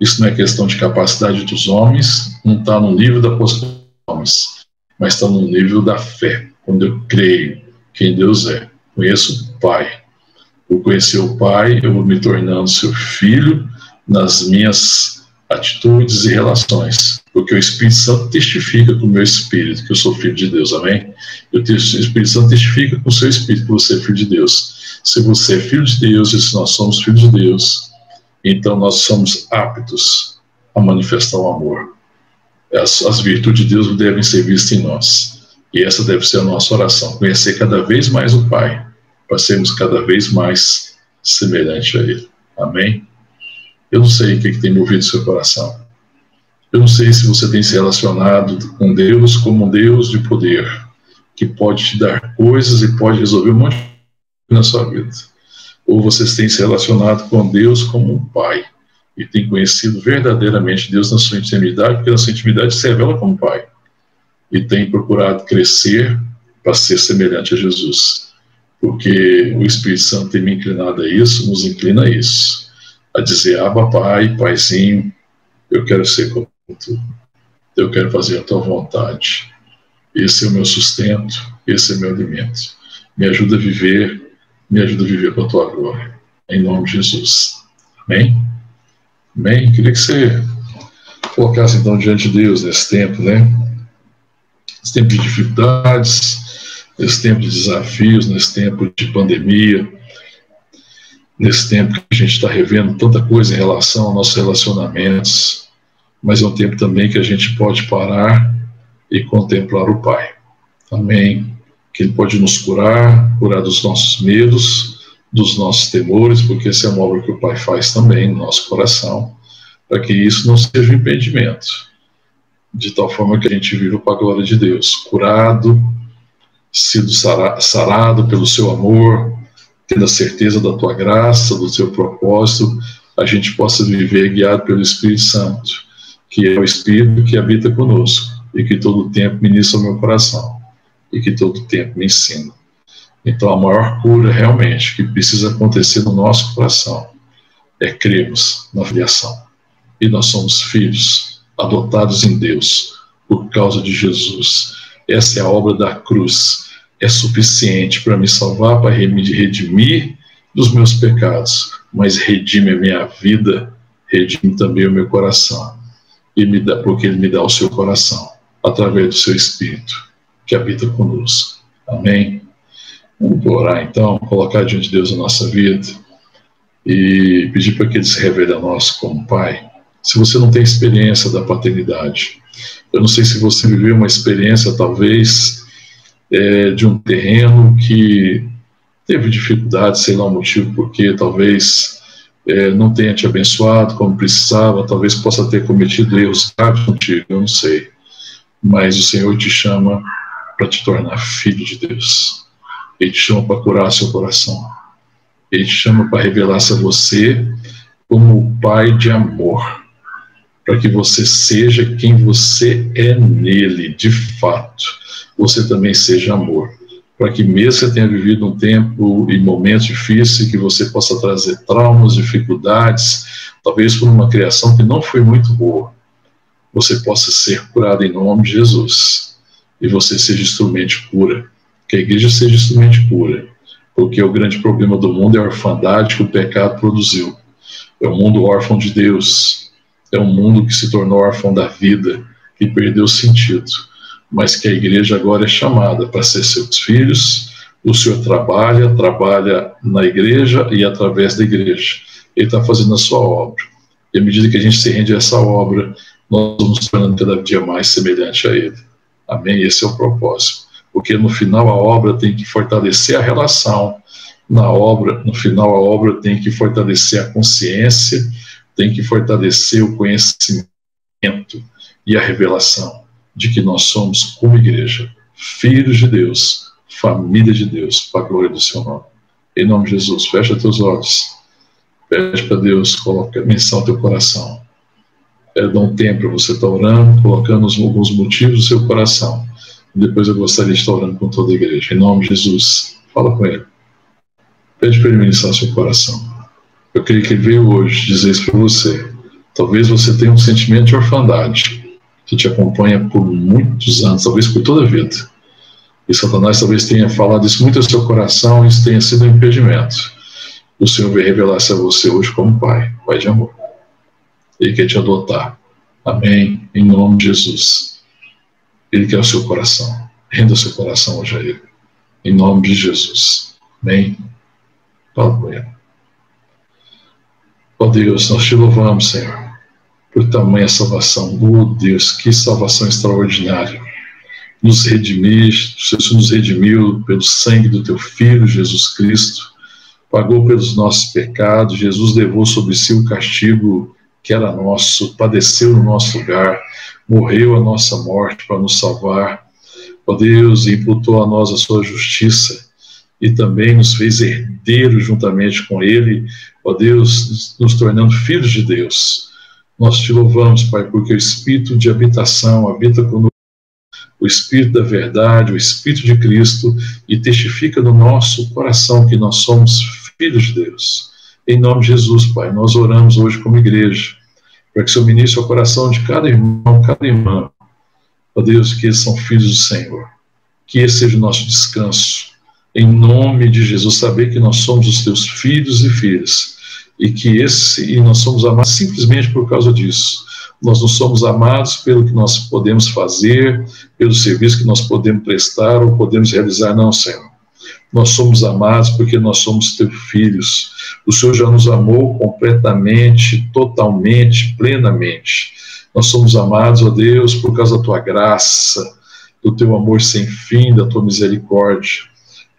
Isso não é questão de capacidade dos homens, não está no nível da postura dos homens, mas está no nível da fé. Quando eu creio quem Deus é, conheço o Pai. Por conhecer o Pai, eu vou me tornando seu filho nas minhas atitudes e relações, porque o Espírito Santo testifica com o meu espírito que eu sou filho de Deus, amém? o Espírito Santo testifica com o seu espírito que você é filho de Deus. Se você é filho de Deus e se nós somos filhos de Deus, então nós somos aptos a manifestar o amor. As, as virtudes de Deus devem ser vistas em nós. E essa deve ser a nossa oração, conhecer cada vez mais o Pai, para sermos cada vez mais semelhante a Ele. Amém? Eu não sei o que, que tem movido seu coração. Eu não sei se você tem se relacionado com Deus como um Deus de poder, que pode te dar coisas e pode resolver um monte de na sua vida. Ou vocês têm se relacionado com Deus como um pai e tem conhecido verdadeiramente Deus na sua intimidade, porque na sua intimidade se revela como pai. E tem procurado crescer para ser semelhante a Jesus. Porque o Espírito Santo tem me inclinado a isso, nos inclina a isso a dizer: Aba, Pai, Paizinho, eu quero ser como tu, eu quero fazer a tua vontade. Esse é o meu sustento, esse é o meu alimento. Me ajuda a viver me ajuda a viver para a tua glória. Em nome de Jesus. Amém? Amém? Queria que você colocasse então diante de Deus nesse tempo, né? Nesse tempo de dificuldades, nesse tempo de desafios, nesse tempo de pandemia, nesse tempo que a gente está revendo tanta coisa em relação aos nossos relacionamentos, mas é um tempo também que a gente pode parar e contemplar o Pai. Amém. Que Ele pode nos curar, curar dos nossos medos, dos nossos temores, porque essa é uma obra que o Pai faz também no nosso coração, para que isso não seja um impedimento, de tal forma que a gente viva para a glória de Deus, curado, sido sarado pelo seu amor, tendo a certeza da tua graça, do teu propósito, a gente possa viver guiado pelo Espírito Santo, que é o Espírito que habita conosco e que todo tempo ministra o meu coração e que todo tempo me ensina. Então, a maior cura realmente que precisa acontecer no nosso coração é crermos na filiação. E nós somos filhos adotados em Deus por causa de Jesus. Essa é a obra da cruz é suficiente para me salvar, para me redimir dos meus pecados, mas redime a minha vida, redime também o meu coração, e me dá, porque Ele me dá o seu coração, através do seu Espírito, que habita conosco. Amém? Vamos orar então, colocar diante de Deus a nossa vida e pedir para que Ele se revele a nós como Pai. Se você não tem experiência da paternidade, eu não sei se você viveu uma experiência, talvez, é, de um terreno que teve dificuldade, sei lá o motivo, porque talvez é, não tenha te abençoado como precisava, talvez possa ter cometido erros graves contigo, eu não sei. Mas o Senhor te chama para te tornar filho de Deus. Ele te chama para curar seu coração. Ele te chama para revelar-se a você como o Pai de amor, para que você seja quem você é nele, de fato você também seja amor. Para que, mesmo você tenha vivido um tempo e momentos difíceis, que você possa trazer traumas, dificuldades, talvez por uma criação que não foi muito boa, você possa ser curado em nome de Jesus. E você seja instrumento de cura. Que a igreja seja instrumento de cura. Porque o grande problema do mundo é a orfandade que o pecado produziu. É um mundo órfão de Deus. É um mundo que se tornou órfão da vida, que perdeu sentido mas que a igreja agora é chamada para ser seus filhos. O Senhor trabalha, trabalha na igreja e através da igreja. Ele está fazendo a sua obra. E à medida que a gente se rende a essa obra, nós vamos tornando cada dia mais semelhante a Ele. Amém? Esse é o propósito. Porque no final a obra tem que fortalecer a relação. Na obra, no final a obra tem que fortalecer a consciência, tem que fortalecer o conhecimento e a revelação de que nós somos, como igreja, filhos de Deus, família de Deus, para a glória do seu nome. Em nome de Jesus, fecha teus olhos. Pede para Deus, coloca menção no teu coração. É, dá um tempo para você estar orando, colocando alguns motivos no seu coração. Depois eu gostaria de estar orando com toda a igreja. Em nome de Jesus, fala com ele. Pede para ele ministrar seu coração. Eu creio que ele veio hoje dizer isso para você. Talvez você tenha um sentimento de orfandade que te acompanha por muitos anos, talvez por toda a vida. E Satanás talvez tenha falado isso muito ao seu coração e isso tenha sido um impedimento. O Senhor vai revelar-se a você hoje como Pai, Pai de amor. Ele quer te adotar. Amém. Em nome de Jesus. Ele quer o seu coração. Renda o seu coração hoje a Ele. Em nome de Jesus. Amém. Fala com. Ó Deus, nós te louvamos, Senhor por tamanha salvação. Oh Deus, que salvação extraordinária. Nos redimiste, Jesus nos redimiu pelo sangue do teu Filho, Jesus Cristo, pagou pelos nossos pecados, Jesus levou sobre si o castigo que era nosso, padeceu no nosso lugar, morreu a nossa morte para nos salvar. Ó oh Deus, imputou a nós a sua justiça e também nos fez herdeiros juntamente com Ele, ó Deus, nos tornando filhos de Deus. Nós te louvamos, Pai, porque o Espírito de habitação habita conosco, o Espírito da verdade, o Espírito de Cristo, e testifica no nosso coração que nós somos filhos de Deus. Em nome de Jesus, Pai, nós oramos hoje como igreja, para que o Senhor ministre o coração de cada irmão, cada irmã. Ó Deus, que eles são filhos do Senhor. Que esse seja o nosso descanso. em nome de Jesus, saber que nós somos os teus filhos e filhas, e que esse, e nós somos amados simplesmente por causa disso. Nós não somos amados pelo que nós podemos fazer, pelo serviço que nós podemos prestar ou podemos realizar, não, Senhor. Nós somos amados porque nós somos teus filhos. O Senhor já nos amou completamente, totalmente, plenamente. Nós somos amados, ó Deus, por causa da tua graça, do teu amor sem fim, da tua misericórdia.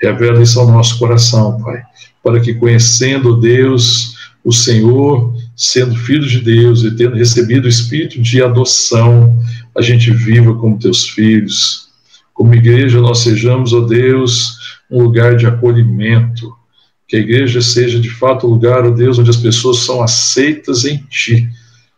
Revela isso ao nosso coração, Pai, para que conhecendo Deus, o Senhor, sendo filho de Deus e tendo recebido o espírito de adoção, a gente viva como teus filhos. Como igreja, nós sejamos, ó Deus, um lugar de acolhimento, que a igreja seja de fato o lugar, ó Deus, onde as pessoas são aceitas em Ti,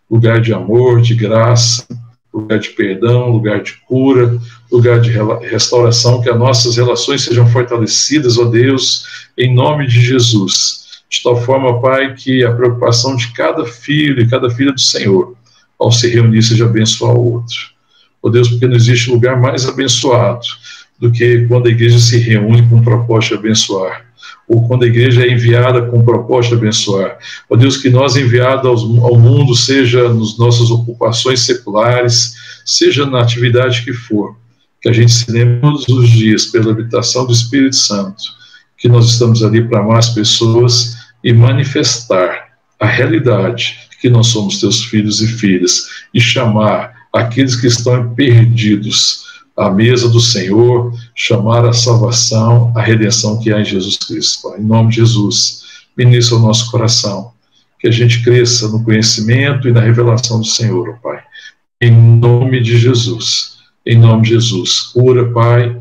lugar de amor, de graça, lugar de perdão, lugar de cura, lugar de restauração, que as nossas relações sejam fortalecidas, ó Deus, em nome de Jesus. De tal forma, Pai, que a preocupação de cada filho e cada filha do Senhor, ao se reunir, seja abençoar o outro. Ó Deus, porque não existe lugar mais abençoado do que quando a igreja se reúne com o propósito de abençoar ou quando a igreja é enviada com proposta de abençoar. Ó Deus, que nós enviados ao mundo, seja nas nossas ocupações seculares, seja na atividade que for, que a gente se lembre todos os dias, pela habitação do Espírito Santo, que nós estamos ali para amar as pessoas e manifestar a realidade que nós somos teus filhos e filhas e chamar aqueles que estão perdidos à mesa do Senhor, chamar a salvação, a redenção que há em Jesus Cristo. Em nome de Jesus, ministra o nosso coração, que a gente cresça no conhecimento e na revelação do Senhor, Pai. Em nome de Jesus, em nome de Jesus, cura, Pai,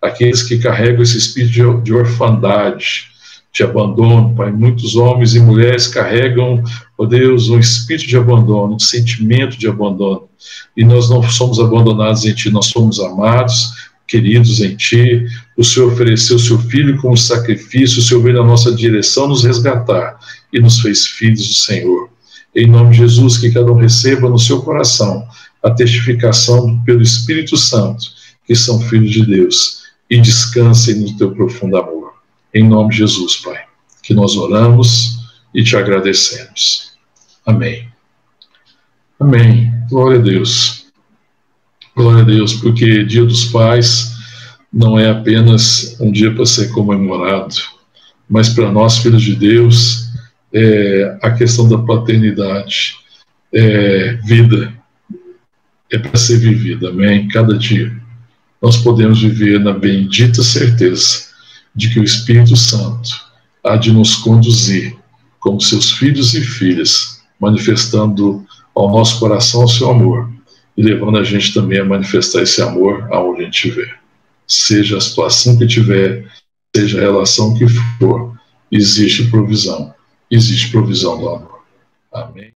aqueles que carregam esse espírito de orfandade, de abandono, Pai. Muitos homens e mulheres carregam, ó oh Deus, um espírito de abandono, um sentimento de abandono. E nós não somos abandonados em Ti, nós somos amados, queridos em Ti. O Senhor ofereceu o Seu Filho como sacrifício, o Senhor veio na nossa direção nos resgatar e nos fez filhos do Senhor. Em nome de Jesus, que cada um receba no seu coração a testificação pelo Espírito Santo que são filhos de Deus e descansem no Teu profundo amor. Em nome de Jesus, Pai, que nós oramos e te agradecemos. Amém. Amém. Glória a Deus. Glória a Deus, porque Dia dos Pais não é apenas um dia para ser comemorado, mas para nós, filhos de Deus, é a questão da paternidade, é vida, é para ser vivida, amém? Cada dia nós podemos viver na bendita certeza de que o Espírito Santo há de nos conduzir como seus filhos e filhas, manifestando ao nosso coração o seu amor e levando a gente também a manifestar esse amor aonde a gente estiver. Seja a situação que tiver, seja a relação que for, existe provisão. Existe provisão do amor. Amém.